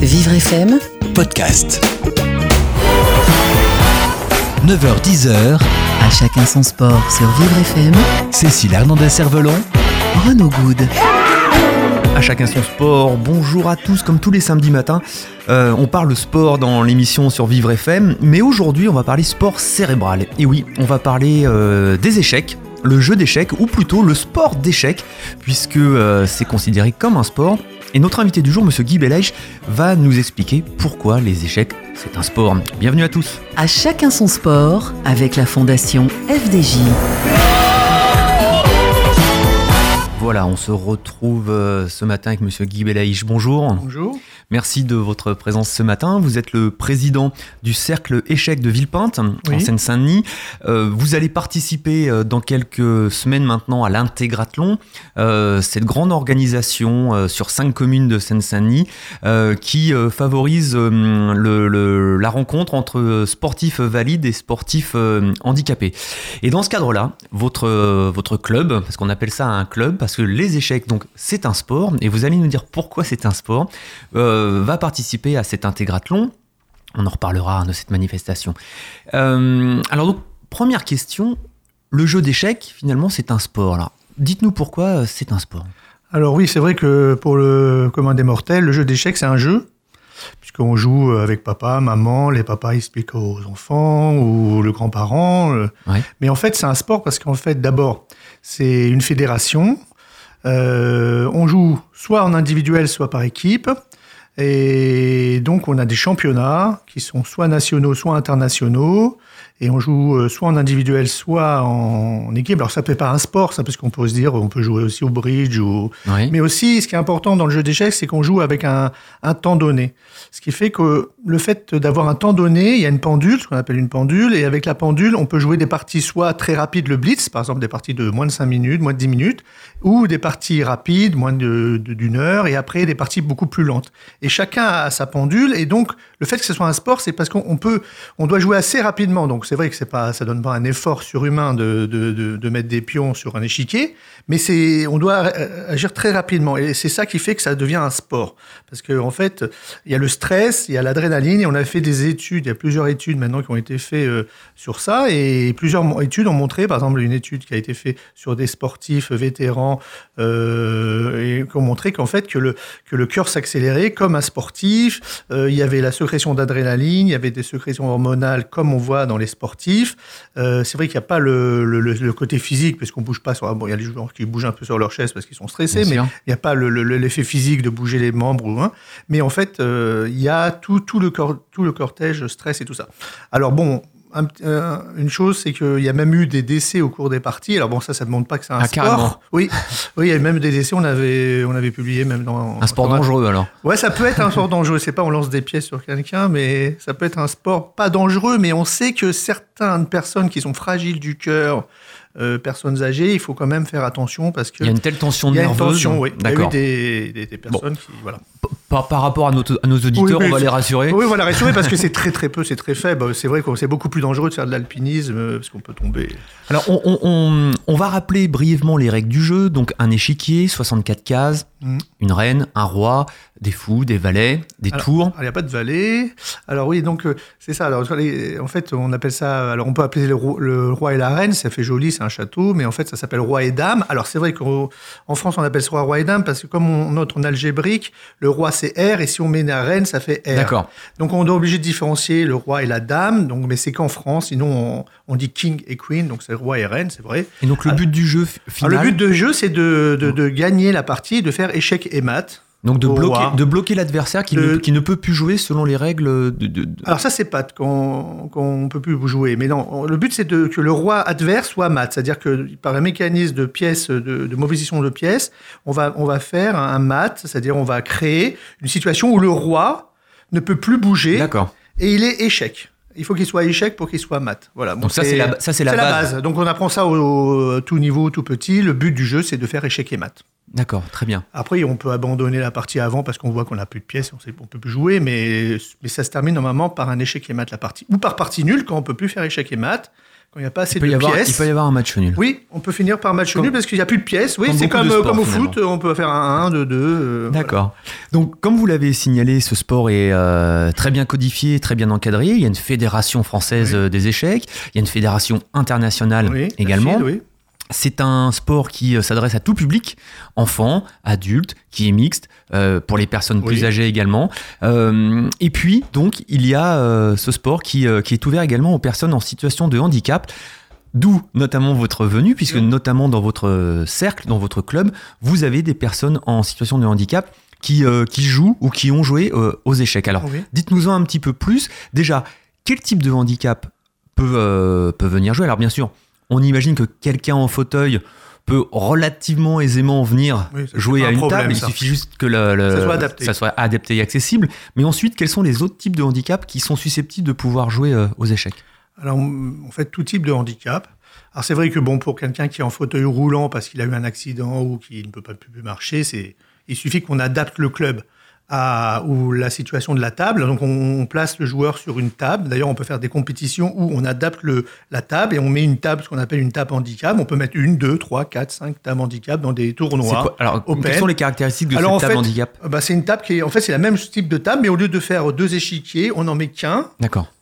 Vivre FM, podcast. 9h-10h, à chacun son sport sur Vivre FM, Cécile Hernandez-Cervelon, Renaud Good. À chacun son sport, bonjour à tous, comme tous les samedis matins, euh, on parle sport dans l'émission sur Vivre FM, mais aujourd'hui on va parler sport cérébral. Et oui, on va parler euh, des échecs, le jeu d'échecs, ou plutôt le sport d'échecs, puisque euh, c'est considéré comme un sport. Et notre invité du jour, Monsieur Guy Belaïch, va nous expliquer pourquoi les échecs c'est un sport. Bienvenue à tous. À chacun son sport avec la fondation FDJ. Voilà, on se retrouve euh, ce matin avec Monsieur Guy Belaïch. Bonjour. Bonjour. Merci de votre présence ce matin. Vous êtes le président du cercle échec de Villepinte en. Seine-Saint-Denis. Euh, vous allez participer euh, dans quelques semaines maintenant à l'Intégrathlon, euh, cette grande organisation euh, sur cinq communes de Seine-Saint-Denis qui favorise le- le- la rencontre entre sportifs valides et sportifs handicapés. Et dans ce cadre-là, votre, votre club, parce qu'on appelle ça un club, parce que les échecs, donc c'est un sport, et vous allez nous dire pourquoi c'est un sport, euh, va participer à cet intégrathlon. On en reparlera de cette manifestation. Euh, alors donc, première question, le jeu d'échecs, finalement, c'est un sport. Alors, dites-nous pourquoi euh, c'est un sport. Alors oui, c'est vrai que pour le commun des mortels, le jeu d'échecs, c'est un jeu, puisqu'on joue avec papa, maman, les papas expliquent aux enfants ou le grand-parent. euh. Ouais. Mais en fait, c'est un sport parce qu'en fait, d'abord, c'est une fédération. Euh, on joue soit en individuel, soit par équipe. Et donc, on a des championnats qui sont soit nationaux, soit internationaux. Et on joue euh, soit en individuel, soit en, équipe. Alors, ça peut pas un sport, ça, parce qu'on peut se dire, on peut jouer aussi au bridge ou, Oui. mais aussi, ce qui est important dans le jeu d'échecs, c'est qu'on joue avec un, un temps donné. Ce qui fait que le fait d'avoir un temps donné, il y a une pendule, ce qu'on appelle une pendule, et avec la pendule, on peut jouer des parties soit très rapides, le blitz, par exemple des parties de moins de 5 minutes, moins de 10 minutes, ou des parties rapides, moins d'une heure, et après des parties beaucoup plus lentes. Et chacun a sa pendule, et donc le fait que ce soit un sport, c'est parce qu'on on peut, on doit jouer assez rapidement. Donc c'est vrai que c'est pas, ça donne pas un effort surhumain de, de, de, mettre des pions sur un échiquier, mais c'est, on doit euh, agir très rapidement. Et c'est ça qui fait que ça devient un sport. Parce qu'en en fait, il y a le stress, il y a l'adrénaline, et on a fait des études, il y a plusieurs études maintenant qui ont été faites euh, sur ça, et plusieurs études ont montré, par exemple, une étude qui a été faite sur des sportifs vétérans, euh, et qui ont montré qu'en fait, que le, que le cœur s'accélérait comme un sportif, il y avait la sécrétion d'adrénaline, il y avait des sécrétions hormonales comme on voit dans les sportifs. Euh, c'est vrai qu'il n'y a pas le, le, côté physique, parce qu'on bouge pas sur. Bon, il y a les joueurs qui bougent un peu sur leur chaise parce qu'ils sont stressés, Bien mais il n'y a pas le- le- le- l'effet physique de bouger les membres ou hein. Mais en fait, euh, il y a tout, tout, le cor- tout le cortège stress et tout ça. Alors bon. Un euh, une chose, c'est qu'il y a même eu des décès au cours des parties. Alors bon, ça, ça ne montre pas que c'est un Ah, sport. carrément. Oui, oui, il y a même des décès. On avait, on avait publié même dans Un sport dans dangereux alors. Ouais, ça peut être un sport dangereux. C'est pas on lance des pièces sur quelqu'un, mais ça peut être un sport pas dangereux. Mais on sait que certaines personnes qui sont fragiles du cœur, euh, personnes âgées, il faut quand même faire attention parce que Il y a une telle tension il y a une nerveuse. tension. Oui, il y a eu des, des, des personnes qui voilà. Par, par rapport à nos, à nos auditeurs, Oui, on va les rassurer. Oui, voilà, rassurer parce que c'est très très peu, c'est très faible. C'est vrai que c'est beaucoup plus dangereux de faire de l'alpinisme euh, parce qu'on peut tomber. Alors, on, on- on- on va rappeler brièvement les règles du jeu. Donc, un échiquier, 64 cases, Mhm. une reine, un roi, des fous, des valets, des Alors, tours. Il n'y a pas de vallée. Alors oui, donc euh, c'est ça. Alors, les- en fait, on appelle ça. Alors on peut appeler le, ro- le roi et la reine. Ça fait joli, c'est un château, mais en fait, ça s'appelle roi et dame. Alors c'est vrai qu'en en France, on appelle ça roi, roi et dame parce que comme on note en algébrique, le roi c'est R et si on met la reine, ça fait R. D'accord. Donc on est obligé de différencier le roi et la dame. Donc mais c'est qu'en France, sinon on, on dit king et queen, donc c'est roi et reine, c'est vrai. Et donc, le but du jeu Alors, final, le but de jeu, c'est de, de, de gagner la partie, de faire échec et mat. Donc de au bloquer, de bloquer l'adversaire qui, ne, qui ne peut plus jouer selon les règles de. de- de- Alors ça, c'est pat qu'on qu'on peut plus jouer. Mais non, le but, c'est de- que le roi adverse soit mat. C'est-à-dire que par un mécanisme de pièces, de, de mobilisation de pièces, on va, on va faire un mat, c'est-à-dire on va créer une situation où le roi ne peut plus bouger D'accord. et il est échec. Il faut qu'il soit échec pour qu'il soit mat. Voilà. Donc ça, c'est la- ça, c'est la base. Donc on apprend ça au, au tout niveau, tout petit. Le but du jeu, c'est de faire échec et mat. D'accord, très bien. Après, on peut abandonner la partie avant parce qu'on voit qu'on n'a plus de pièces, on qu'on peut plus jouer, mais, mais ça se termine normalement par un échec et mat la partie. Ou par partie nulle quand on peut plus faire échec et mat. quand il n'y a pas assez de y avoir, pièces. il peut y avoir un match nul. Oui, on peut finir par match Comme- nul parce qu'il n'y a plus de pièces. Oui, c'est comme, euh, comme au finalement. foot, on peut faire un 1, 2, 2. euh, voilà. D'accord. Donc, comme vous l'avez signalé, ce sport est euh, très bien codifié, très bien encadré. Il y a une fédération française Oui. euh, des échecs. Il y a une fédération internationale Oui, également. oui. C'est un sport qui euh, s'adresse à tout public, enfants, adultes, qui est mixte, euh, pour les personnes plus Oui. âgées également. Euh, et puis, donc, il y a euh, ce sport qui, qui est ouvert également aux personnes en situation de handicap. D'où notamment votre venue, puisque Oui. notamment dans votre cercle, dans votre club, vous avez des personnes en situation de handicap qui, qui jouent ou qui ont joué aux échecs. Alors, Oui. dites-nous-en un petit peu plus. Déjà, quel type de handicap peut, peut venir jouer? Alors, bien sûr, on imagine que quelqu'un en fauteuil peut relativement aisément venir Oui, jouer à un une problème, table. Il suffit juste que le- le- Ça soit adapté. ça soit adapté et accessible. Mais ensuite, quels sont les autres types de handicaps qui sont susceptibles de pouvoir jouer euh, aux échecs? Alors, en fait, tout type de handicap. Alors, c'est vrai que bon, pour quelqu'un qui est en fauteuil roulant parce qu'il a eu un accident ou qu'il ne peut pas plus marcher, c'est, il suffit qu'on adapte le club à ou la situation de la table. Donc, on, on place le joueur sur une table. D'ailleurs, on peut faire des compétitions où on adapte le, la table et on met une table, ce qu'on appelle une table handicap. On peut mettre une, deux, trois, quatre, cinq tables handicap dans des tournois. quoi Alors, Open. quelles sont les caractéristiques de Alors, en cette table fait, handicap? bah, c'est une table qui est, en fait, c'est la même type de table, mais au lieu de faire deux échiquiers, on en met qu'un. D'accord.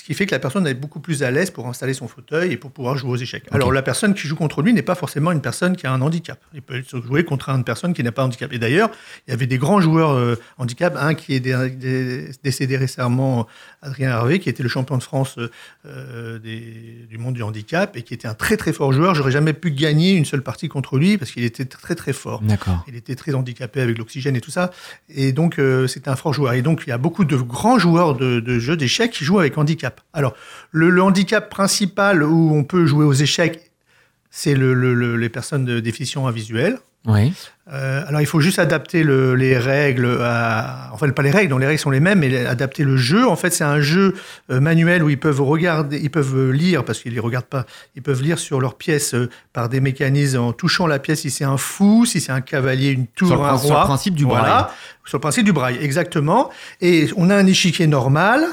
Ce qui fait que la personne est beaucoup plus à l'aise pour installer son fauteuil et pour pouvoir jouer aux échecs. Alors la personne qui joue contre lui n'est pas forcément une personne qui a un handicap. Il peut se jouer contre une personne qui n'a pas de handicap. Et d'ailleurs, il y avait des grands joueurs euh, handicap, un qui est dé- dé- décédé récemment, Adrien Hervé, qui était le champion de France euh, euh, des- du monde du handicap et qui était un très très fort joueur. J'aurais jamais pu gagner une seule partie contre lui parce qu'il était très très fort. D'accord. Il était très handicapé avec l'oxygène et tout ça. Et donc, euh, c'était un fort joueur. Et donc, il y a beaucoup de grands joueurs de, de jeux d'échecs qui jouent avec handicap. Alors, le, le handicap principal où on peut jouer aux échecs, c'est le, le- le- les personnes de déficients visuels. Oui. Euh, alors, il faut juste adapter le- les règles à... Enfin, pas les règles, non, les règles sont les mêmes, mais adapter le jeu. En fait, c'est un jeu euh, manuel où ils peuvent regarder, ils peuvent lire, parce qu'ils ne les regardent pas, ils peuvent lire sur leur pièce euh, par des mécanismes en touchant la pièce si c'est un fou, si c'est un cavalier, une tour, Sur un prin- sur le roi. principe du Voilà. braille. Sur le principe du braille, exactement. Et on a un échiquier normal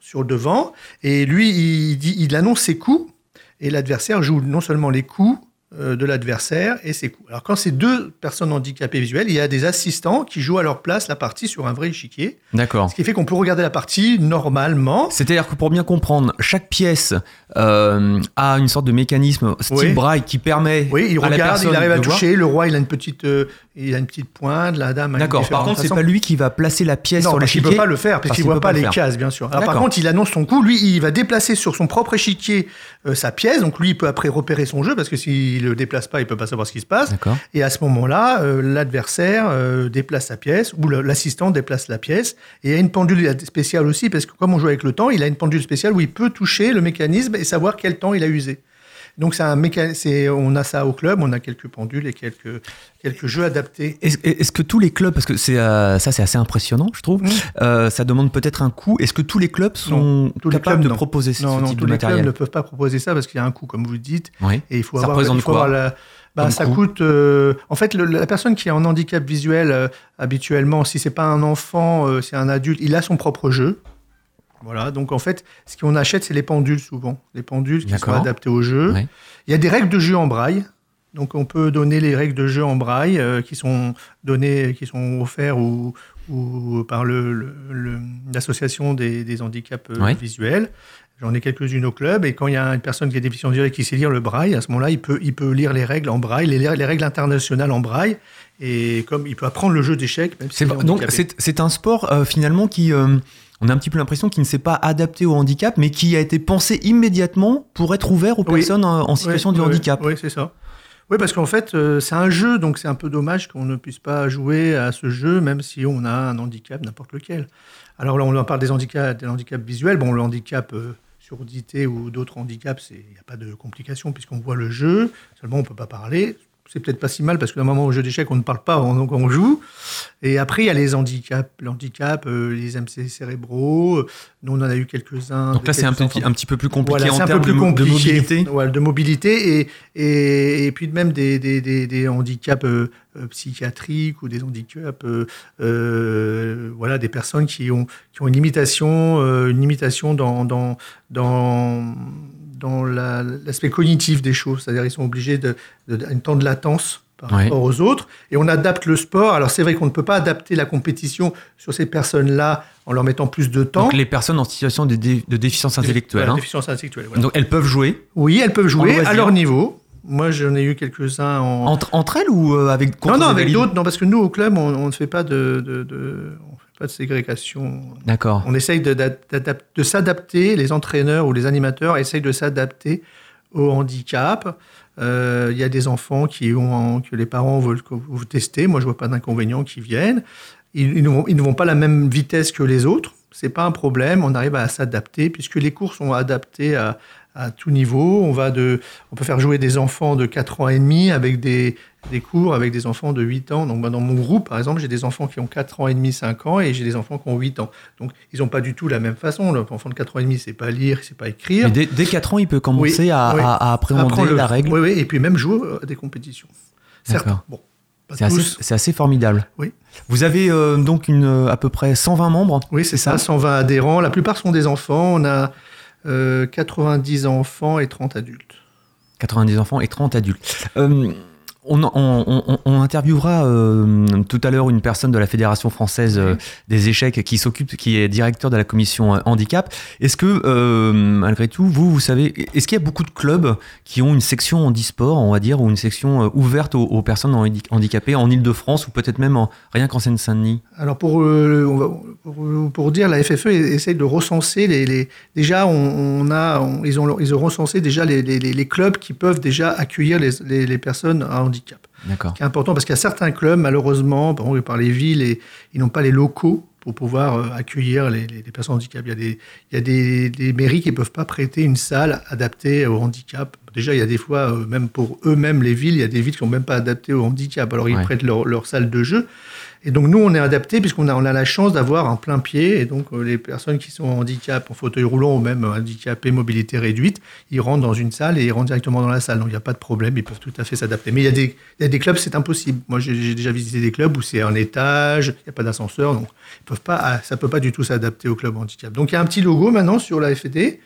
sur le devant, et lui, il, dit, il annonce ses coups, et l'adversaire joue non seulement les coups de l'adversaire et ses coups. Alors quand c'est deux personnes handicapées visuelles, il y a des assistants qui jouent à leur place la partie sur un vrai échiquier, D'accord. ce qui fait qu'on peut regarder la partie normalement. C'est-à-dire que pour bien comprendre, chaque pièce euh, a une sorte de mécanisme style Oui. braille qui permet Oui, il à la regarde, personne il arrive à voir. toucher. Le roi, il a une petite, euh, il a une petite pointe. La dame. a D'accord. Par contre, c'est pas lui qui va placer la pièce Non, sur parce qu'il l'échiquier. peut pas le faire, parce Parce qu'il voit pas, pas le les cases, bien sûr. Alors, par contre, il annonce son coup. Lui, il va déplacer sur son propre échiquier euh, sa pièce. Donc, lui, il peut après repérer son jeu, parce que s'il le déplace pas, il peut pas savoir ce qui se passe. Et à ce moment-là, euh, l'adversaire euh, déplace sa pièce, ou l'assistant déplace la pièce. Et il y a une pendule spéciale aussi, parce que comme on joue avec le temps, il a une pendule spéciale où il peut toucher le mécanisme et savoir quel temps il a usé. Donc, c'est un méca- c'est- on a ça au club, on a quelques pendules et quelques, quelques jeux adaptés. Est-ce est-ce que tous les clubs, parce que c'est euh, ça c'est assez impressionnant, je trouve, euh, ça demande peut-être un coût. Est-ce que tous les clubs sont Non, tous les capables clubs, de non. proposer Non, ce non, type tous de les clubs ne peuvent pas proposer ça parce qu'il y a un coût, comme vous le dites. Oui. Et il faut Ça avoir, représente il faut quoi avoir la- bah, ça coût coûte. euh, en fait, le- la personne qui est en handicap visuel, euh, habituellement, si c'est pas un enfant, euh, c'est un adulte, il a son propre jeu. Voilà. Donc en fait, ce qu'on achète, c'est les pendules souvent, les pendules qui sont adaptées au jeu. Il y a des règles de jeu en braille. Donc on peut donner les règles de jeu en braille euh, qui sont données, qui sont offertes ou, ou par le- le- le- l'association des, des handicaps euh, visuels. J'en ai quelques-unes au club et quand il y a une personne qui est déficiente visuelle qui sait lire le braille, à ce moment-là, il peut, il peut lire les règles en braille, les, les règles internationales en braille et comme il peut apprendre le jeu d'échecs. donc c'est c'est un sport euh, finalement qui euh, on a un petit peu l'impression qu'il ne s'est pas adapté au handicap, mais qui a été pensé immédiatement pour être ouvert aux Oui. personnes en situation de handicap. Oui, c'est ça. Oui, parce qu'en fait, euh, c'est un jeu, donc c'est un peu dommage qu'on ne puisse pas jouer à ce jeu, même si on a un handicap, n'importe lequel. Alors là, on en parle des handicaps, des handicaps visuels. Bon, le handicap euh, surdité ou d'autres handicaps, il n'y a pas de complications puisqu'on voit le jeu. Seulement, on ne peut pas parler. C'est peut-être pas si mal parce que d'un moment au jeu d'échecs, on ne parle pas, on, donc on joue. Et après, il y a les handicaps, le handicap, euh, les MC cérébraux. Nous, on en a eu quelques-uns. Donc là, c'est un, petit- un petit peu plus compliqué Voilà, en un termes de, de mobilité. Voilà, de mobilité et, et, et puis même des, des, des, des handicaps euh, euh, psychiatriques ou des handicaps, euh, euh, voilà, des personnes qui ont, qui ont une limitation, euh, une limitation dans, dans, dans, dans la- l'aspect cognitif des choses. C'est-à-dire ils sont obligés de, de, un temps de latence par rapport aux autres. Et on adapte le sport. Alors c'est vrai qu'on ne peut pas adapter la compétition sur ces personnes-là en leur mettant plus de temps. Donc les personnes en situation de, dé- de déficience intellectuelle. Voilà, hein. déficience intellectuelle, voilà. Donc elles peuvent jouer? Oui, elles peuvent jouer à leur niveau. Moi, j'en ai eu quelques-uns en, entre, entre elles ou euh, avec non, non, avec d'autres, non, parce que nous, au club, on, on ne fait pas de, de, de- on pas de ségrégation. D'accord. On essaye de, s'adapter, les entraîneurs ou les animateurs essayent de s'adapter au handicap. Euh, Il y a des enfants qui ont, que les parents veulent que vous tester. Moi, je vois pas d'inconvénient qui viennent. Ils, ils ne vont, ils ne vont pas à la même vitesse que les autres. C'est pas un problème. On arrive à s'adapter puisque les cours sont adaptés à, à tout niveau. On va de, on peut faire jouer des enfants de 4 ans et demi avec des, des cours avec des enfants de 8 ans. Donc, dans mon groupe, par exemple, j'ai des enfants qui ont 4 ans et demi, 5 ans, et j'ai des enfants qui ont 8 ans. Donc, ils n'ont pas du tout la même façon. L'enfant de 4 ans et demi, c'est pas lire, c'est pas écrire. Mais dès, dès 4 ans, il peut commencer Oui, à, oui. à- appréhender le- la règle. Oui, oui, et puis même jouer à des compétitions. D'accord. bon, C'est assez, assez formidable. Oui. Vous avez euh, donc une, euh, à peu près 120 membres Oui, c'est ça, 120 adhérents. La plupart sont des enfants. On a euh, 90 enfants et 30 adultes. 90 enfants et 30 adultes. Euh, on, on- on- on interviewera euh, tout à l'heure une personne de la Fédération française euh, des échecs qui s'occupe, qui est directeur de la commission euh, handicap. Est-ce que, euh, malgré tout, vous, vous savez, est-ce qu'il y a beaucoup de clubs qui ont une section handisport, on va dire, ou une section ouverte aux, aux personnes handi- handicapées en Ile-de-France ou peut-être même en- rien qu'en Seine-Saint-Denis? Alors pour, on va- pour, pour dire, la FFE essaye de recenser les. les- déjà, on, a, ils, ont, ils ont recensé déjà les, les- les clubs qui peuvent déjà accueillir les, personnes à handicap. D'accord. qui est important parce qu'il y a certains clubs, malheureusement, par, exemple, par les villes, et, ils n'ont pas les locaux pour pouvoir euh, accueillir les, les- les personnes handicapées. Il y a, des, il y a des, des mairies qui ne peuvent pas prêter une salle adaptée au handicap. Déjà, il y a des fois, euh, même pour eux-mêmes, les villes, il y a des villes qui ne sont même pas adaptées au handicap. Alors, ils Ouais. prêtent leur, leur salle de jeu. Et donc, nous, on est adaptés puisqu'on a, on a la chance d'avoir un plein pied. Et donc, euh, les personnes qui sont en handicap, en fauteuil roulant ou même handicapées, mobilité réduite, ils rentrent dans une salle et ils rentrent directement dans la salle. Donc, il n'y a pas de problème, ils peuvent tout à fait s'adapter. Mais il y a des, clubs, c'est impossible. Moi, j'ai j'ai déjà visité des clubs où c'est un étage, il n'y a pas d'ascenseur, donc ils peuvent pas, ah, ça ne peut pas du tout s'adapter au club handicap. Donc, il y a un petit logo maintenant sur la FED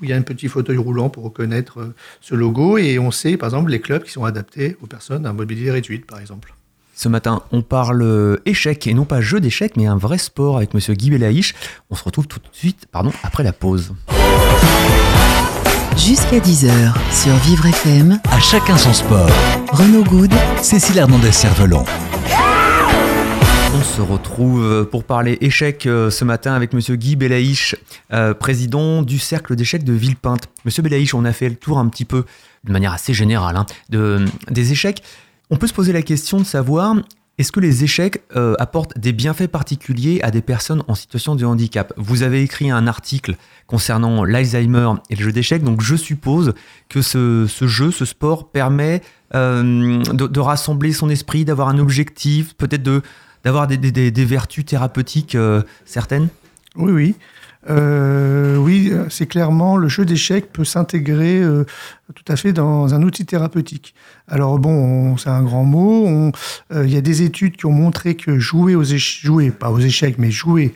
où il y a un petit fauteuil roulant pour reconnaître euh, ce logo et on sait, par exemple, les clubs qui sont adaptés aux personnes à mobilité réduite, par exemple. Ce matin, on parle euh, échec et non pas jeu d'échecs, mais un vrai sport avec Monsieur Guy Belaïch. On se retrouve tout de suite, pardon, après la pause. Jusqu'à 10h sur Vivre FM, À chacun son sport. Renaud Good Cécile Hernandez-Cervelon. On se retrouve pour parler échecs euh, ce matin avec Monsieur Guy Belaïch, euh, président du cercle d'échecs de Villepinte. Monsieur Belaïch, on a fait le tour un petit peu, de manière assez générale, hein, de, des échecs. On peut se poser la question de savoir, est-ce que les échecs euh, apportent des bienfaits particuliers à des personnes en situation de handicap? Vous avez écrit un article concernant l'Alzheimer et le jeu d'échecs, donc je suppose que ce, jeu, ce sport permet euh, de, rassembler son esprit, d'avoir un objectif, peut-être de d'avoir des vertus thérapeutiques euh, certaines? Oui, oui. Euh, c'est clairement, le jeu d'échecs peut s'intégrer euh, tout à fait dans un outil thérapeutique. Alors bon, on- c'est un grand mot. euh, Il y a des études qui ont montré que jouer aux échecs, jouer, pas aux échecs, mais jouer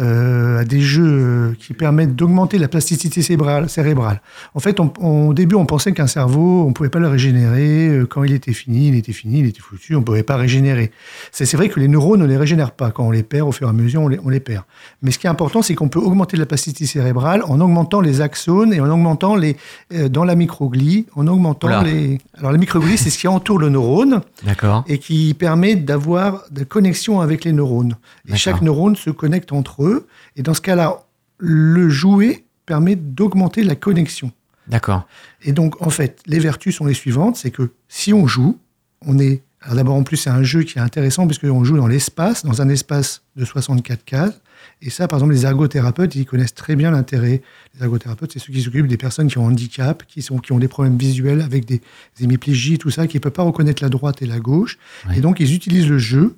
à des jeux euh, qui permettent d'augmenter la plasticité cérébrale. cérébrale. En fait, on- on- au début, on pensait qu'un cerveau, on pouvait pas le régénérer. euh, Quand il était fini, il était fini, il était foutu, on pouvait pas régénérer. C'est vrai que les neurones ne les régénèrent pas. Quand on les perd, au fur et à mesure, on les, on les perd. Mais ce qui est important, c'est qu'on peut augmenter la plasticité cérébrale en augmentant les axones et en augmentant les euh, dans la microglie, en augmentant Oula. les. Alors la microglie, c'est ce qui entoure le neurone D'accord. et qui permet d'avoir des connexions avec les neurones. Et chaque neurone se connecte entre eux. Et dans ce cas-là, le jouet permet d'augmenter la connexion. D'accord. Et donc, en fait, les vertus sont les suivantes c'est que si on joue, on est. Alors d'abord, en plus, c'est un jeu qui est intéressant parce qu'on joue dans l'espace, dans un espace de 64 cases. Et ça, par exemple, les ergothérapeutes, ils connaissent très bien l'intérêt. Les ergothérapeutes, c'est ceux qui s'occupent des personnes qui ont un handicap, qui, sont, qui ont des problèmes visuels avec des, hémiplégies, tout ça, qui ne peuvent pas reconnaître la droite et la gauche. Et donc, ils utilisent le jeu,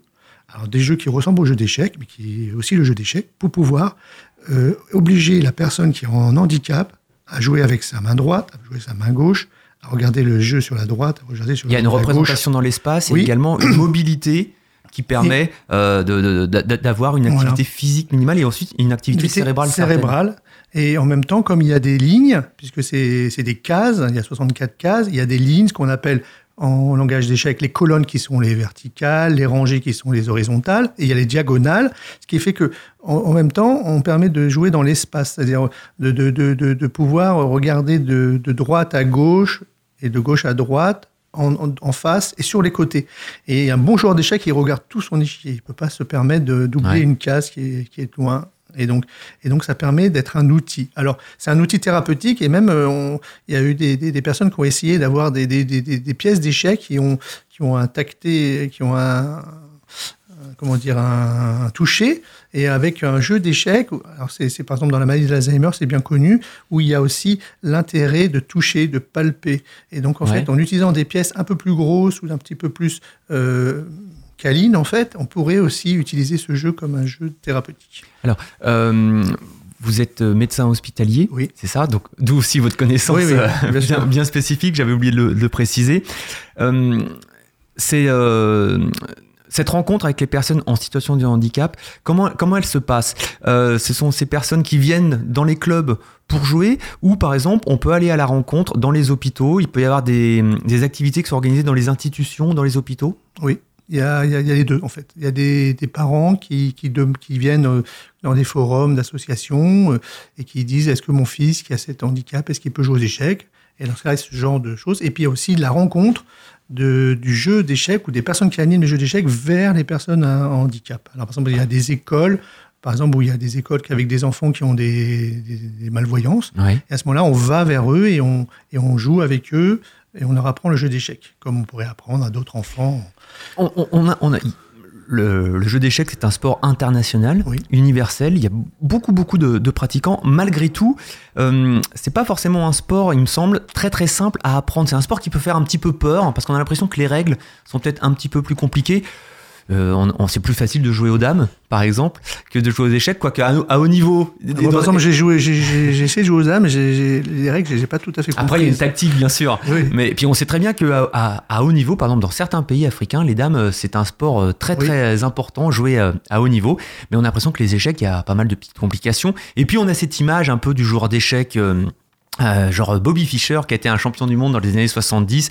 alors des jeux qui ressemblent au jeu d'échecs, mais qui est aussi le jeu d'échecs, pour pouvoir euh, obliger la personne qui est en handicap à jouer avec sa main droite, à jouer sa main gauche, à regarder le jeu sur la droite, à regarder sur Il y a une gauche. représentation dans l'espace et Oui. également une mobilité qui permet euh, d'avoir une Voilà. activité physique minimale et ensuite une activité cérébrale. cérébrale. Et en même temps, comme il y a des lignes, puisque c'est des cases, il y a 64 cases, il y a des lignes, ce qu'on appelle en langage d'échecs les colonnes qui sont les verticales, les rangées qui sont les horizontales, et il y a les diagonales, ce qui fait que en, en même temps, on permet de jouer dans l'espace, c'est-à-dire de, de, de, de, de pouvoir regarder de, droite à gauche et de gauche à droite. En, en- en face et sur les côtés. Et un bon joueur d'échecs, il regarde tout son échiquier. Il ne peut pas se permettre de- d'oublier Ouais. une case qui est, qui est loin. Et donc, et donc, ça permet d'être un outil. Alors, c'est un outil thérapeutique et même, euh, on- il y a eu des, des- des personnes qui ont essayé d'avoir des, des- pièces d'échecs qui ont, qui ont un tacté, qui ont un, comment dire, un, un toucher et avec un jeu d'échecs. Alors, c'est par exemple dans la maladie de l'Alzheimer, c'est bien connu, où il y a aussi l'intérêt de toucher, de palper. Et donc, en Ouais. fait, en utilisant des pièces un peu plus grosses ou un petit peu plus euh, câlines, en fait, on pourrait aussi utiliser ce jeu comme un jeu thérapeutique. Alors, euh, vous êtes euh, médecin hospitalier, Oui. c'est ça? Donc, d'où aussi votre connaissance Oui, oui, euh, bien bien, sûr. bien spécifique, j'avais oublié de le, de le préciser. Euh, c'est cette rencontre avec les personnes en situation de handicap, comment, comment elle se passe? Euh, Ce sont ces personnes qui viennent dans les clubs pour jouer ou par exemple on peut aller à la rencontre dans les hôpitaux, il peut y avoir des, des activités qui sont organisées dans les institutions, dans les hôpitaux? Oui, il y a, il y a- les deux en fait. Il y a des, des parents qui, qui, viennent euh, dans des forums d'associations euh, et qui disent est-ce que mon fils qui a cet handicap, est-ce qu'il peut jouer aux échecs? Et dans ce cas, ce genre de choses. Et puis il y a aussi la rencontre de, du jeu d'échecs ou des personnes qui animent les jeux d'échecs vers les personnes à handicap. Alors par exemple, il y a des écoles, par exemple, où il y a des écoles avec des enfants qui ont des, des- des malvoyances. Oui. Et à ce moment-là, on va vers eux et on, et on joue avec eux et on leur apprend le jeu d'échecs, comme on pourrait apprendre à d'autres enfants. On, on- on a, on a- le, le jeu d'échecs, c'est un sport international, Oui. universel. Il y a beaucoup, beaucoup de, de pratiquants. Malgré tout, euh, c'est pas forcément un sport, il me semble, très, très simple à apprendre. C'est un sport qui peut faire un petit peu peur parce qu'on a l'impression que les règles sont peut-être un petit peu plus compliquées. Euh, on, on- c'est plus facile de jouer aux dames, par exemple, que de jouer aux échecs, quoique à, à haut niveau. Ah, Moi, par exemple, j'ai joué, j'ai- j'ai j'ai essayé de jouer aux dames, j'ai- j'ai- les règles, je les ai pas tout à fait Après, il y a une tactique, bien sûr. Oui. Mais puis on sait très bien que à, à- à haut niveau, par exemple, dans certains pays africains, les dames, euh, c'est un sport euh, très Oui. très important joué à haut niveau. Mais on a l'impression que les échecs, il y a pas mal de petites complications. Et puis on a cette image un peu du joueur d'échecs. euh, euh, genre Bobby Fischer qui a été un champion du monde dans les années 70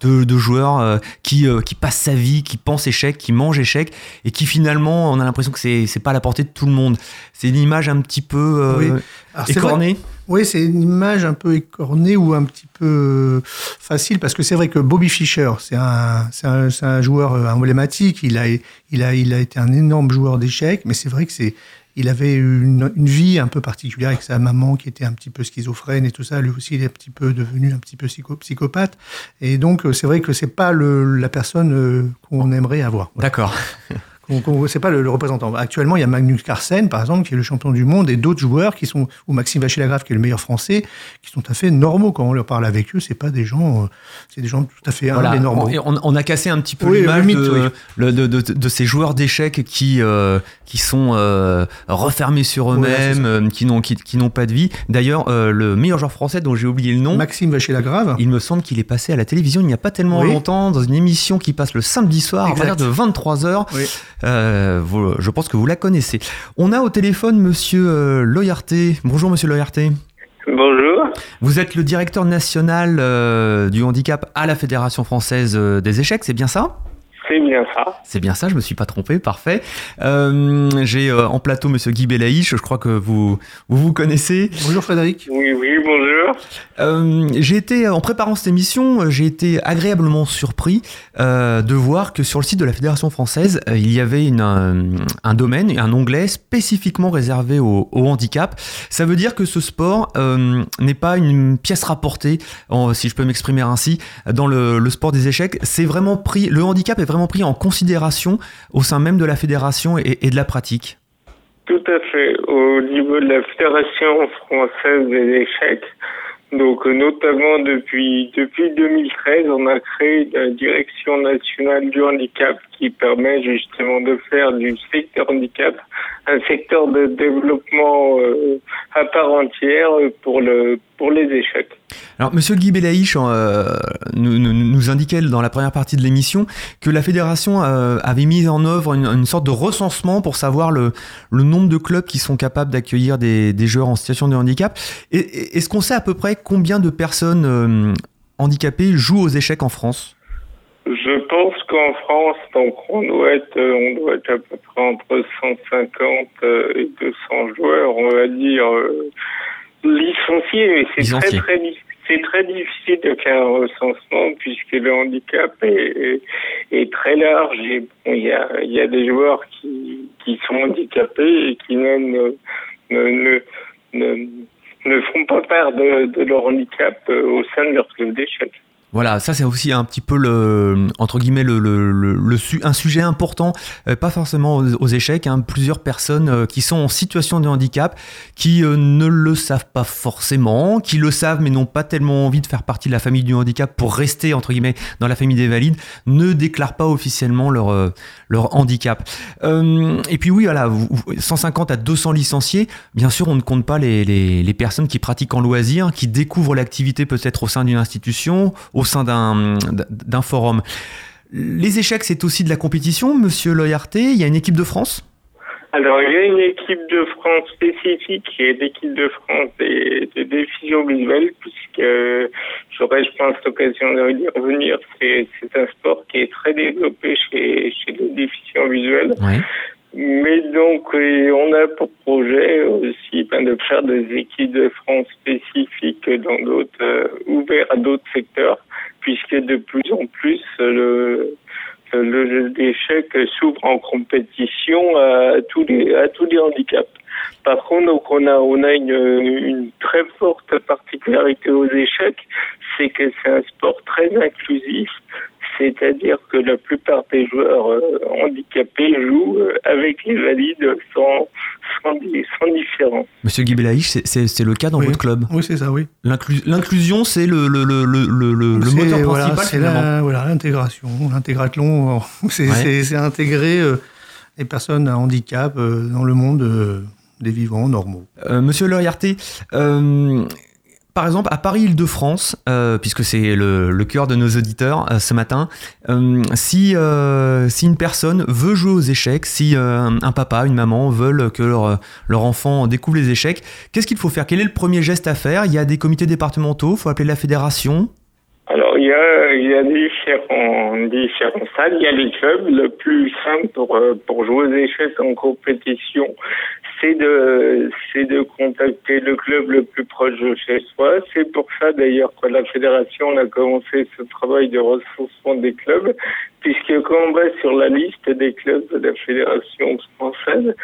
de, de joueurs euh, qui, euh, qui passe sa vie qui pense échec qui mange échec et qui finalement on a l'impression que c'est c'est pas à la portée de tout le monde c'est une image un petit peu euh, Oui. Écornée Oui, c'est une image un peu écornée ou un petit peu euh, facile parce que c'est vrai que Bobby Fischer, c'est un, c'est un, c'est un joueur euh, emblématique. Il a, il a, il a été un énorme joueur d'échecs, mais c'est vrai que c'est, il avait une, une vie un peu particulière avec sa maman qui était un petit peu schizophrène et tout ça. Lui aussi, il est un petit peu devenu un petit peu psycho- psychopathe. Et donc, euh, c'est vrai que c'est pas le, la personne qu'on aimerait avoir. d'accord c'est pas le, le représentant. Actuellement, il y a Magnus Carlsen, par exemple, qui est le champion du monde, et d'autres joueurs qui sont, ou Maxime Vachier-Lagrave, qui est le meilleur français, qui sont tout à fait normaux quand on leur parle avec eux. C'est pas des gens, euh, c'est des gens tout à fait Voilà, normaux. on, a cassé un petit peu Oui, l'image de, oui. le- de, de- de ces joueurs d'échecs qui, euh, qui sont euh, refermés sur eux-mêmes, qui n'ont qui, qui n'ont pas de vie. D'ailleurs, euh, le meilleur joueur français dont j'ai oublié le nom, Maxime Vachier-Lagrave. il me semble qu'il est passé à la télévision il n'y a pas tellement Oui. longtemps dans une émission qui passe le samedi soir à Exact. partir de 23h. Oui. je pense que vous la connaissez. On a au téléphone monsieur euh, Loyarté. Bonjour monsieur Loyarté. Bonjour. Vous êtes le directeur national euh, du handicap à la Fédération française euh, des échecs, c'est bien ça? C'est bien ça. C'est bien ça, je me suis pas trompé, parfait. Euh, J'ai euh, en plateau Monsieur Guy Belaïch, je crois que vous vous, vous connaissez. Bonjour Frédéric. Oui, oui, bonjour. Euh, j'ai été en préparant cette émission, j'ai été agréablement surpris euh, de voir que sur le site de la Fédération française, euh, il y avait une, un, un domaine, un onglet spécifiquement réservé au, au handicap. Ça veut dire que ce sport euh, n'est pas une pièce rapportée, en- si je peux m'exprimer ainsi, dans le, le sport des échecs. C'est vraiment pris, le handicap est vraiment pris en considération au sein même de la fédération et, de la pratique. Tout à fait. Au niveau de la Fédération française des échecs, donc euh, notamment depuis depuis 2013, on a créé la Direction nationale du handicap qui permet justement de faire du secteur handicap un secteur de développement euh, à part entière pour le pour les échecs. Alors, Monsieur Guy Belaïch euh, nous, nous, nous, indiquait dans la première partie de l'émission que la fédération euh, avait mis en œuvre une, une, sorte de recensement pour savoir le, le nombre de clubs qui sont capables d'accueillir des, des, joueurs en situation de handicap. Est-ce qu'on sait à peu près combien de personnes euh, handicapées jouent aux échecs en France? Je pense qu'en France, donc on doit être, on doit être à peu près entre 150 et 200 joueurs, on va dire licenciés, mais c'est très très c'est très difficile de faire un recensement puisque le handicap est, est, très large et bon, il y a, il y a des joueurs qui, qui sont handicapés et qui même ne, ne, ne, ne font pas part de, de leur handicap au sein de leur club d'échecs. Voilà, ça c'est aussi un petit peu le entre guillemets le, le, le, le un sujet important, euh, pas forcément aux, échecs. Hein, plusieurs personnes euh, qui sont en situation de handicap, qui euh, ne le savent pas forcément, qui le savent mais n'ont pas tellement envie de faire partie de la famille du handicap pour rester entre guillemets dans la famille des valides, ne déclarent pas officiellement leur leur handicap. et puis oui, voilà, 150 à 200 licenciés. Bien sûr, on ne compte pas les, les, les personnes qui pratiquent en loisir, qui découvrent l'activité peut-être au sein d'une institution. Au sein d'un forum. Les échecs, c'est aussi de la compétition, monsieur Loyarté Il y a une équipe de France alors, il y a une équipe de France spécifique qui est l'équipe de France des, des décisions visuelles, puisque j'aurais, je pense, l'occasion d'y revenir. C'est un sport qui est très développé chez, chez les déficients visuels. Ouais. Mais donc, on a pour projet aussi ben, de faire des équipes de France spécifiques dans d'autres, euh, ouverts à d'autres secteurs, puisque de plus en plus, le, le d'échecs s'ouvre en compétition à tous les, à tous les handicaps. Par contre, donc on a, on a une, une très forte particularité aux échecs, c'est que c'est un sport très inclusif, c'est-à-dire que la plupart des joueurs euh, handicapés jouent euh, avec les valides sans, différence. Monsieur Guibelaïch, c'est le cas dans oui. votre club Oui, c'est ça, oui. L'inclusion, c'est le, le, le, le, le moteur voilà, principal C'est l'intégration. Voilà, L'intégrathlon, c'est ouais. intégrer euh, les personnes à handicap euh, dans le monde euh, des vivants normaux. Euh, Monsieur Loyarté, par exemple, à Paris-Île-de-France, euh, puisque c'est le, le, cœur de nos auditeurs euh, ce matin, euh, si, si une personne veut jouer aux échecs, si un papa, une maman veulent que leur, leur enfant découvre les échecs, qu'est-ce qu'il faut faire? Quel est le premier geste à faire? Il y a des comités départementaux, il faut appeler la fédération il y a, il y différents, différents salles. Il y a les clubs. Le plus simple pour, pour jouer aux échecs en compétition, c'est de, c'est de contacter le club le plus proche de chez soi. C'est pour ça d'ailleurs que la fédération a commencé ce travail de ressourcement des clubs, puisque quand on va sur la liste des clubs de la fédération française,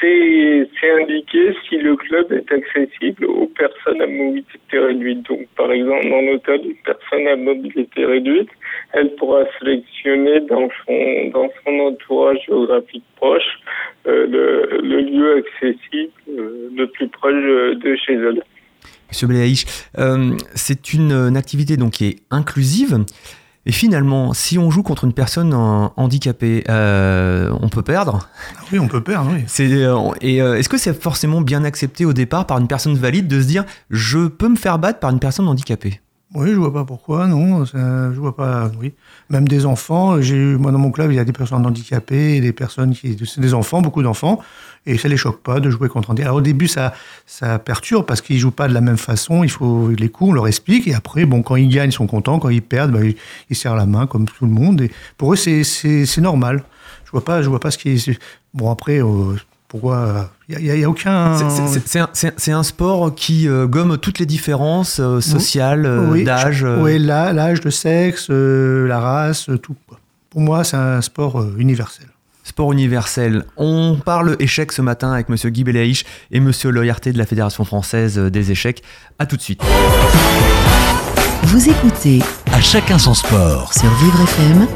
c'est, c'est indiqué si le club est accessible aux personnes à mobilité réduite. Donc, par exemple, le cas d'une personne à mobilité réduite, elle pourra sélectionner dans son, dans son entourage géographique proche euh, le, le, lieu accessible euh, le plus proche de chez elle. Monsieur Bléaïch, euh, c'est une, une, activité donc qui est inclusive. Et finalement, si on joue contre une personne handicapée, euh, on peut perdre. Oui, on peut perdre, oui. C'est, et euh, est-ce que c'est forcément bien accepté au départ par une personne valide de se dire je peux me faire battre par une personne handicapée? Oui, je vois pas pourquoi, non. Ça, je vois pas, oui. Même des enfants. J'ai eu, moi, dans mon club, il y a des personnes handicapées des personnes qui, des enfants, beaucoup d'enfants, et ça les choque pas de jouer contre un Alors au début, ça, ça perturbe parce qu'ils jouent pas de la même façon. Il faut les coups, on leur explique, et après, bon, quand ils gagnent, ils sont contents. Quand ils perdent, bah, ils, ils serrent la main comme tout le monde. Et pour eux, c'est normal. Je vois pas, je vois pas ce qui est. Bon après. Euh, pourquoi Il n'y a, a, a, aucun. C'est un, un, sport qui euh, gomme toutes les différences euh, sociales, euh, oui, d'âge. Oui, l'âge, le sexe, la race, tout. Pour moi, c'est un sport universel. Sport universel. On parle échecs ce matin avec Monsieur Guy Belaïch et Monsieur Loyarté de la Fédération française des échecs. À tout de suite. Vous écoutez À chacun son sport sur Vivre FM.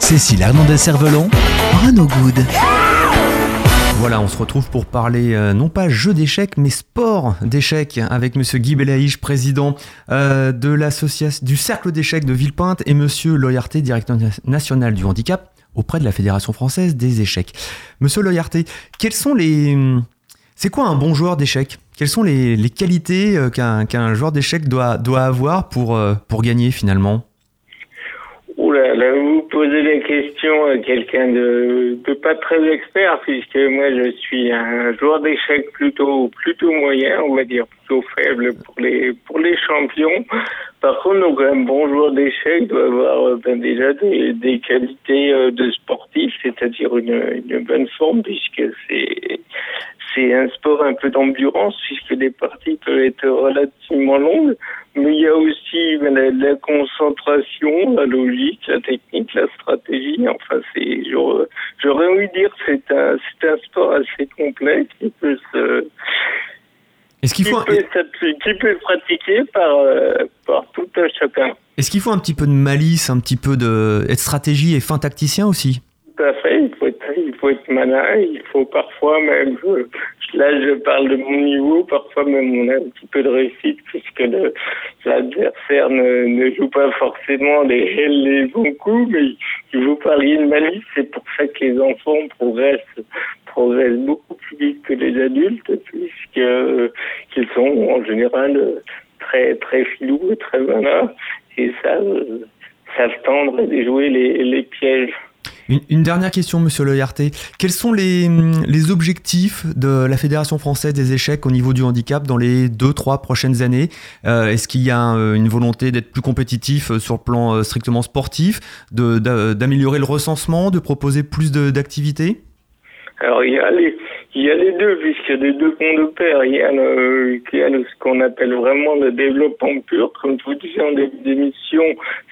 Cécile Hernandez-Cervelon. Renaud Good. Voilà, on se retrouve pour parler euh, non pas jeu d'échecs, mais sport d'échecs avec Monsieur Guy Belaïch, président euh, du cercle d'échecs de Villepinte, et Monsieur Loyarté, directeur national du handicap auprès de la Fédération française des échecs. Monsieur Loyarté, quels sont les c'est quoi un bon joueur d'échecs? Quelles sont les, qualités qu'un qu'un joueur d'échecs doit, avoir pour gagner finalement Oula, là, vous posez question à quelqu'un de, pas très expert, puisque moi je suis un joueur d'échecs plutôt plutôt moyen, on va dire plutôt faible pour les pour les champions. Par contre, donc un bon joueur d'échecs doit avoir ben, déjà des, des qualités de sportif, c'est-à-dire une bonne forme, puisque c'est c'est un sport un peu d'endurance, puisque les parties peuvent être relativement longues mais il y a aussi la, la, concentration, la logique, la technique, la stratégie. Enfin, c'est, j'aurais envie de dire, c'est un, c'est un sport assez complet qui peut se, est-ce qu'il faut qui peut, qui peut pratiquer par, euh, par tout un chacun. Est-ce qu'il faut un petit peu de malice, un petit peu de, de stratégie et fin tacticien aussi? Tout à fait. Il faut être, il faut être malin. Il faut parfois même Là, je parle de mon niveau. Parfois, même, on a un petit peu de réussite puisque l'adversaire ne, joue pas forcément les, les bons coups, mais il faut parler de malice. C'est pour ça que les enfants progressent, beaucoup plus vite que les adultes puisque qu'ils sont en général très, très filous et très malins et savent, savent tendre et déjouer les pièges. Une, dernière question, Monsieur Le Quels sont les, les, objectifs de la Fédération française des échecs au niveau du handicap dans les deux, trois prochaines années? Euh, Est-ce qu'il y a une volonté d'être plus compétitif sur le plan euh, strictement sportif, d'améliorer le recensement, de proposer plus d'activités? Alors, il y a les, il y a les deux, puisqu'il y a les deux ponts de pair. Il y a, le, y a ce qu'on appelle vraiment le développement pur. Comme je vous disais en début d'émission,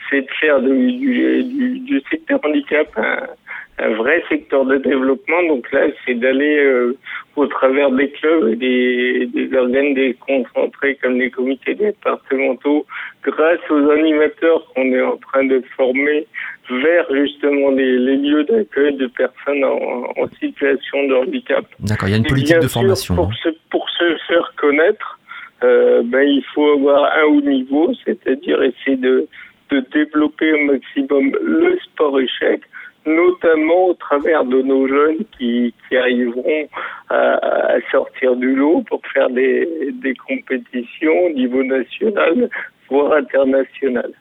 c'est de faire du, du, du, secteur handicap un, un, vrai secteur de développement. Donc là, c'est d'aller euh, au travers des clubs et des, des organes déconcentrés comme les comités départementaux, grâce aux animateurs qu'on est en train de former vers justement les, les lieux d'accueil de personnes en, en, situation de handicap. D'accord, il y a une politique de sûr, formation. Pour, hein. se, pour se faire connaître, euh, ben, il faut avoir un haut niveau, c'est-à-dire essayer de, de développer au maximum le sport échec, notamment au travers de nos jeunes qui, qui arriveront à, à, sortir du lot pour faire des, des compétitions au niveau national, voire international.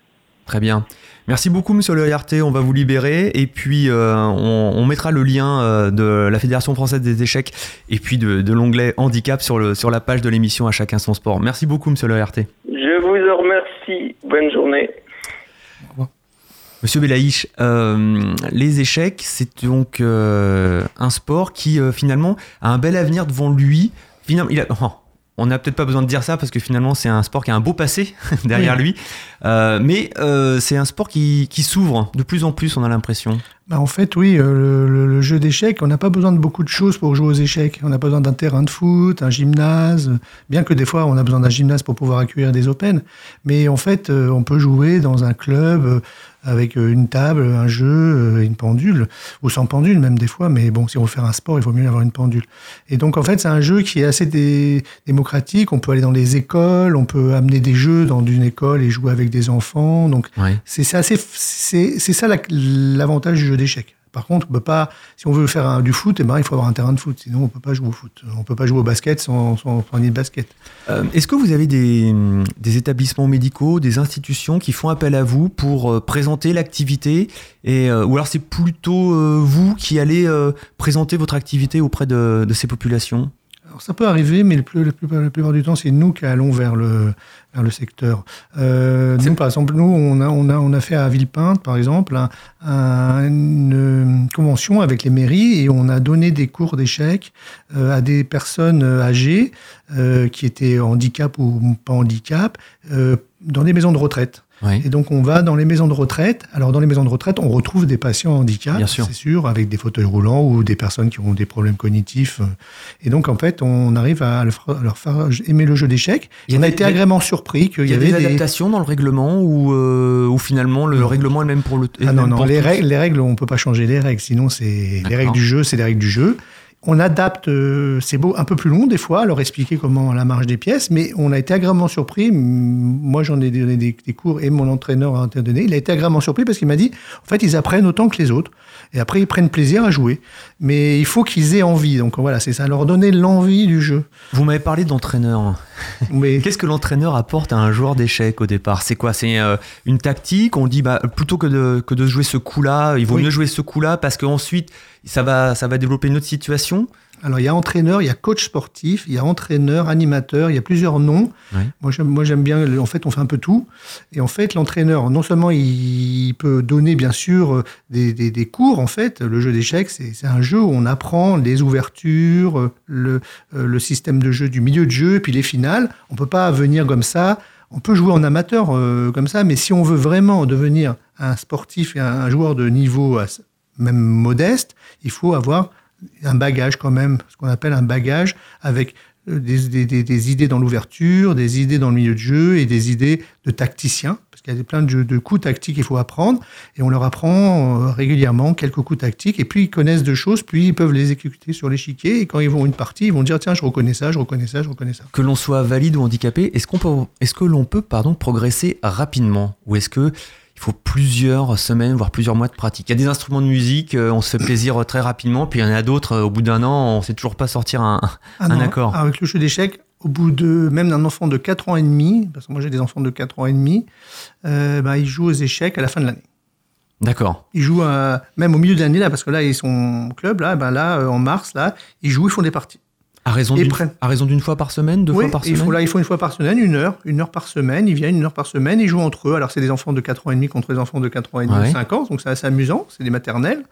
Très bien. Merci beaucoup, monsieur Le Yarté. On va vous libérer. Et puis, euh, on, on, mettra le lien euh, de la Fédération française des échecs et puis de, de l'onglet handicap sur, le, sur la page de l'émission À chacun son sport. Merci beaucoup, monsieur Le Yarté. Je vous en remercie. Bonne journée. Monsieur Belaïch, euh, les échecs, c'est donc euh, un sport qui euh, finalement a un bel avenir devant lui. Finalement, il a, oh, on n'a peut-être pas besoin de dire ça parce que finalement c'est un sport qui a un beau passé derrière oui. lui, euh, mais euh, c'est un sport qui, s'ouvre de plus en plus, on a l'impression. Bah en fait, oui, euh, le, jeu d'échecs, on n'a pas besoin de beaucoup de choses pour jouer aux échecs. On pas besoin d'un terrain de foot, un gymnase, bien que des fois on a besoin d'un gymnase pour pouvoir accueillir des Open. Mais en fait, on peut jouer dans un club avec une table, un jeu, une pendule, ou sans pendule même des fois, mais bon, si on veut faire un sport, il vaut mieux avoir une pendule. Et donc en fait, c'est un jeu qui est assez dé démocratique, on peut aller dans les écoles, on peut amener des jeux dans une école et jouer avec des enfants, donc ouais. c'est assez, c'est ça l'avantage du jeu d'échecs. Par contre, on peut pas, si on veut faire un, du foot, eh ben, il faut avoir un terrain de foot. Sinon, on peut pas jouer au foot. On peut pas jouer au basket sans, sans, de basket. Euh, Est-ce que vous avez des, des, établissements médicaux, des institutions qui font appel à vous pour euh, présenter l'activité et euh, ou alors c'est plutôt euh, vous qui allez présenter votre activité auprès de, de ces populations? Alors ça peut arriver, mais le plus, la, plupart, la plupart du temps, c'est nous qui allons vers le, vers le secteur. Euh, nous, par exemple, nous, on a, on a, on a fait à Villepinte, par exemple, un, un, une convention avec les mairies et on a donné des cours d'échecs euh, à des personnes âgées euh, qui étaient handicap ou pas handicap dans des maisons de retraite. Oui. Et donc on va dans les maisons de retraite. Alors dans les maisons de retraite, on retrouve des patients handicap, c'est sûr, avec des fauteuils roulants ou des personnes qui ont des problèmes cognitifs. Et donc en fait, on arrive à leur faire aimer le jeu d'échecs. On a été agréablement surpris qu'il y, y, avait des adaptations dans le règlement ou, euh, ou finalement le non. règlement est le même pour le. Ah non non, les règles, les règles, on peut pas changer les règles. Sinon c'est les règles du jeu, c'est les règles du jeu. On adapte, euh, c'est beau, un peu plus long des fois, leur expliquer comment la marche des pièces, mais on a été agréablement surpris. Moi, j'en ai donné des, des, cours et mon entraîneur a donné. Il a été agréablement surpris parce qu'il m'a dit, en fait, ils apprennent autant que les autres. Et après, ils prennent plaisir à jouer. Mais il faut qu'ils aient envie. Donc voilà, c'est ça, leur donner l'envie du jeu. Vous m'avez parlé d'entraîneur. Mais... Qu'est-ce que l'entraîneur apporte à un joueur d'échecs au départ? C'est quoi? C'est euh, une tactique? On dit bah, plutôt que de, que de jouer ce coup-là, il vaut Oui. mieux jouer ce coup-là parce qu'ensuite ça va, ça va développer une autre situation? Alors, il y a entraîneur, il y a coach sportif, il y a entraîneur, animateur, il y a plusieurs noms. Moi, j'aime, moi, j'aime bien, en fait, on fait un peu tout. Et en fait, l'entraîneur, non seulement il peut donner, bien sûr, des, des- des cours, en fait. Le jeu d'échecs, c'est, c'est un jeu où on apprend les ouvertures, le, le système de jeu du milieu de jeu, et puis les finales. On peut pas venir comme ça. On peut jouer en amateur euh, comme ça, mais si on veut vraiment devenir un sportif et un, un joueur de niveau même modeste, il faut avoir un bagage quand même, ce qu'on appelle un bagage avec euh, des, des- idées dans l'ouverture, des idées dans le milieu de jeu et des idées de tacticien, parce qu'il y a plein de, de coups tactiques qu'il faut apprendre, et on leur apprend euh, régulièrement quelques coups tactiques, et plus ils connaissent de choses, plus ils peuvent les exécuter sur l'échiquier, et quand ils vont une partie, ils vont dire, tiens, je reconnais ça, je reconnais ça, je reconnais ça. Que l'on soit valide ou handicapé, est-ce qu'on peut, est-ce que l'on peut pardon progresser rapidement? Ou est-ce que il faut plusieurs semaines voire plusieurs mois de pratique Il y a des instruments de musique, euh, on se fait plaisir euh, très rapidement, puis il y en a d'autres euh, au bout d'un an, on sait toujours pas sortir un, Ah un accord. Avec le jeu d'échecs, au bout de même d'un enfant de 4 ans et demi, parce que moi j'ai des enfants de 4 ans et demi, euh, bah, ils jouent aux échecs à la fin de l'année. D'accord. Ils jouent même au milieu de l'année là, parce que là ils sont au club là, ben là euh, en mars là, ils jouent, ils font des parties. À raison d'une, prennent. à raison d'une fois par semaine, deux oui, fois par il semaine. faut là ils font une fois par semaine, une heure, une heure par semaine. Ils viennent une heure par semaine, ils jouent entre eux. Alors c'est des enfants de 4 ans et demi contre des enfants de 4 ans et demi, Ouais. 5 ans, donc c'est assez amusant. C'est des maternelles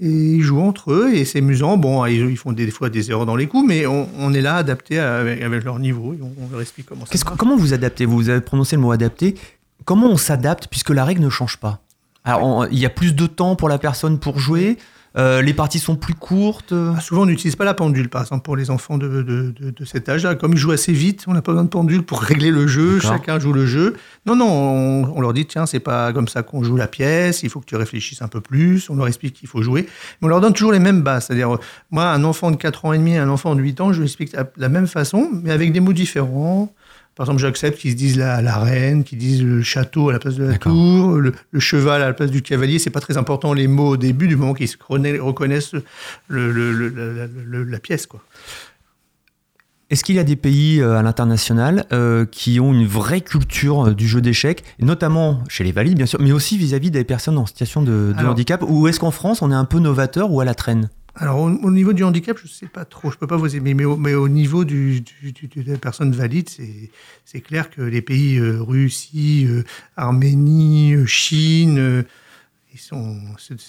et ils jouent entre eux et c'est amusant. Bon, ils, ils font des, fois des erreurs dans les coups, mais on, on est là adapté avec, avec leur niveau. Et on, on leur explique comment ça. Marche. comment vous adaptez? Vous avez prononcé le mot adapter. Comment on s'adapte puisque la règle ne change pas? Alors, il y a plus de temps pour la personne pour jouer. Euh, les parties sont plus courtes. Ah, Souvent, on n'utilise pas la pendule, par exemple, pour les enfants de, de, de- de cet âge-là. Comme ils jouent assez vite, on n'a pas besoin de pendule pour régler le jeu. Chacun joue le jeu. Non, non, on, on leur dit, tiens, c'est pas comme ça qu'on joue la pièce. Il faut que tu réfléchisses un peu plus. On leur explique qu'il faut jouer. Mais on leur donne toujours les mêmes bases. C'est-à-dire, moi, un enfant de 4 ans et demi, un enfant de 8 ans, je lui explique la, la même façon, mais avec des mots différents. Par exemple, j'accepte qu'ils se disent la, la reine, qu'ils disent le château à la place de la tour, le, le cheval à la place du cavalier. C'est pas très important les mots au début, du moment qu'ils se reconna- reconnaissent le, le- le- la, pièce. Quoi. Est-ce qu'il y a des pays euh, à l'international euh, qui ont une vraie culture euh, du jeu d'échecs, notamment chez les valides bien sûr, mais aussi vis-à-vis des personnes en situation de, de Alors- handicap Ou est-ce qu'en France on est un peu novateur ou à la traîne? Alors, au, au niveau du handicap, je ne sais pas trop, je peux pas vous aimer, mais au, mais au niveau du, du- du- du- des personnes valides, c'est clair que les pays euh, Russie, euh, Arménie, euh, Chine, euh, ils, sont,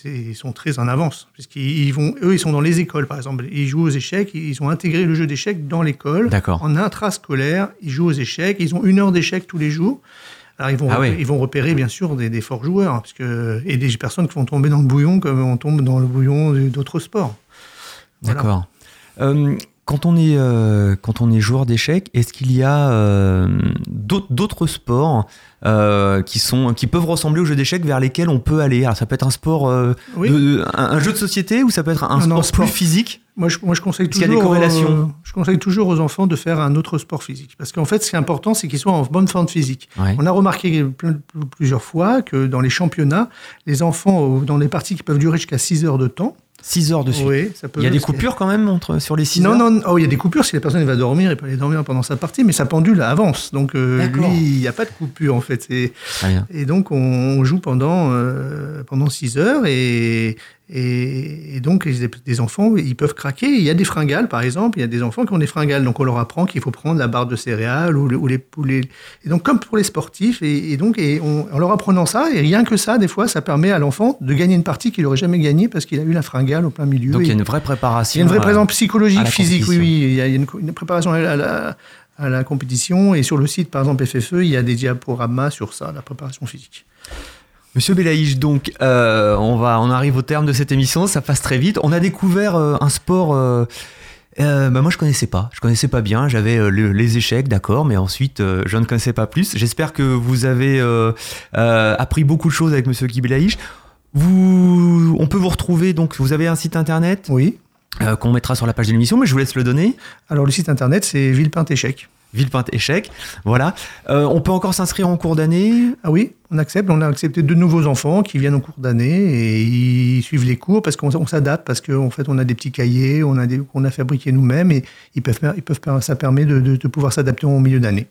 ils sont très en avance. Puisqu'ils vont, eux, ils sont dans les écoles, par exemple. Ils jouent aux échecs, ils ont intégré le jeu d'échecs dans l'école. D'accord. En intrascolaire, ils jouent aux échecs, ils ont une heure d'échecs tous les jours. Alors, ils vont, Ah ils vont repérer, bien sûr, des, des forts joueurs, hein, parce que, et des personnes qui vont tomber dans le bouillon comme on tombe dans le bouillon d'autres sports. Voilà. D'accord. Euh, quand on est euh, quand on est joueur d'échecs, est-ce qu'il y a euh, d'autres sports qui sont qui peuvent ressembler au jeu d'échecs vers lesquels on peut aller? Alors ça peut être un sport, Oui. de- un, un jeu de société ou ça peut être un sport non, plus sport. physique? Moi, je, moi, je conseille Est-ce qu'il y a toujours. des corrélations euh, je conseille toujours aux enfants de faire un autre sport physique, parce qu'en fait, ce qui est important, c'est qu'ils soient en bonne forme physique. Ouais. On a remarqué plusieurs fois que dans les championnats, les enfants, dans les parties qui peuvent durer jusqu'à 6 heures de temps, 6 heures dessus. oui, ça peut. Il y a des coupures quand même entre sur les 6 Non, heures. non, non. Oh, il y a des coupures. Si la personne elle va dormir, elle peut aller dormir pendant sa partie, mais sa pendule avance. Donc, euh, lui, il n'y a pas de coupure, en fait. Et donc, on, on joue pendant, euh, pendant 6 heures. Et, et, et donc, les, des enfants, ils peuvent craquer. Il y a des fringales, par exemple. Il y a des enfants qui ont des fringales. Donc, on leur apprend qu'il faut prendre la barre de céréales ou, le- ou les poulets. Et donc, comme pour les sportifs. Et, et donc, et on- en leur apprenant ça, et rien que ça, des fois, ça permet à l'enfant de gagner une partie qu'il n'aurait jamais gagnée parce qu'il a eu la fringale au plein milieu. Donc il y a une vraie préparation. il y a une vraie euh, présence à psychologique, physique, oui, oui. Il y a une, une préparation à la, à la compétition. Et sur le site, par exemple, FFE, il y a des diaporamas sur ça, la préparation physique. Monsieur Belaïch, donc euh, on va, on arrive au terme de cette émission, ça passe très vite. On a découvert euh, un sport. euh, bah moi je connaissais pas, je connaissais pas bien. J'avais le- les échecs, d'accord, mais ensuite je ne connaissais pas plus. J'espère que vous avez appris beaucoup de choses avec Monsieur Guy Belaïch. Vous, on peut vous retrouver donc. Vous avez un site internet? Oui. qu'on mettra sur la page de l'émission, mais je vous laisse le donner. Alors le site internet, c'est Villepinte Échec. Villepinte Échec, voilà. Euh, on peut encore s'inscrire en cours d'année? Ah oui, on accepte. On a accepté de nouveaux enfants qui viennent en cours d'année et ils suivent les cours parce qu'on on s'adapte, parce qu'en fait on a des petits cahiers, on a, des, qu'on a fabriqués nous-mêmes et ils peuvent, ils peuvent, ça permet de, de, de pouvoir s'adapter au milieu d'année.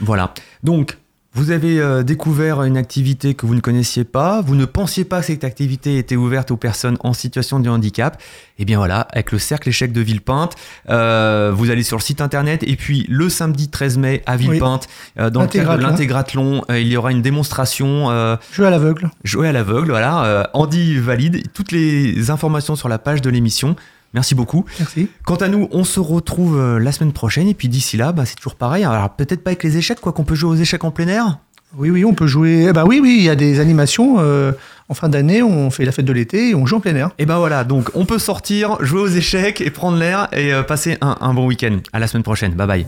Voilà. Donc, vous avez euh, découvert une activité que vous ne connaissiez pas, vous ne pensiez pas que cette activité était ouverte aux personnes en situation de handicap. Et eh bien voilà, avec le cercle échec de Villepinte, euh, vous allez sur le site internet et puis le samedi 13 mai à Villepinte, euh, dans le cadre de l'intégrathlon, il y aura une démonstration. jouer à l'aveugle. Jouer à l'aveugle, voilà. Andy valide toutes les informations sur la page de l'émission. Merci beaucoup. Merci. Quant à nous, on se retrouve euh, la semaine prochaine. Et puis d'ici là, bah, c'est toujours pareil. Alors peut-être pas avec les échecs, quoi, qu'on peut jouer aux échecs en plein air? Oui, oui, on peut jouer. Eh ben oui, oui, il y a des animations. Euh, en fin d'année, on fait la fête de l'été et on joue en plein air. Et ben voilà, donc on peut sortir, jouer aux échecs et prendre l'air et euh, passer un, un bon week-end. À la semaine prochaine. Bye bye.